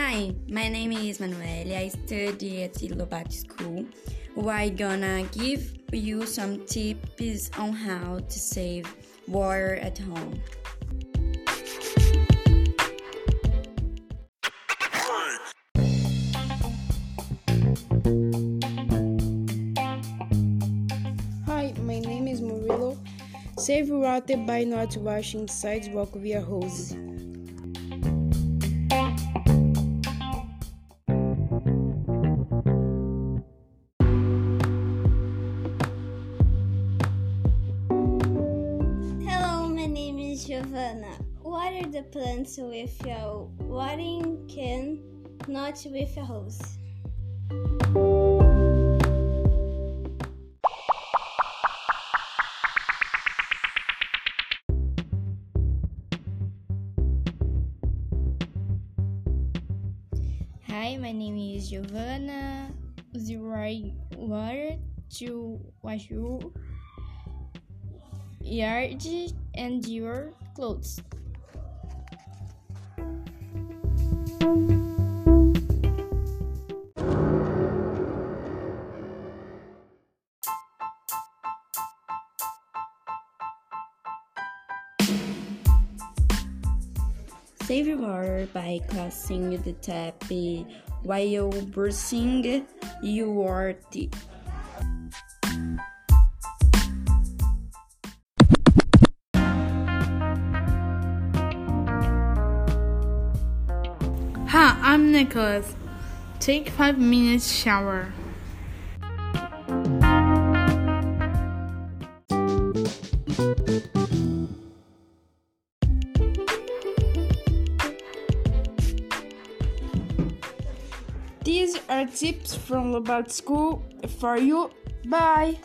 Hi, my name is Manuelle. I study at the Lobato School. We're gonna give you some tips on how to save water at home. Hi, my name is Murilo. Save water by not washing sidewalk via hose. Giovanna. Water the plants with a watering can, not with a hose. Hi, my name is Giovanna. Zero water to wash your yard and your clothes. Save water by closing the tap while brushing your teeth. Hi, I'm Nicholas. Take five minutes shower. These are tips from Lobato School for you. Bye!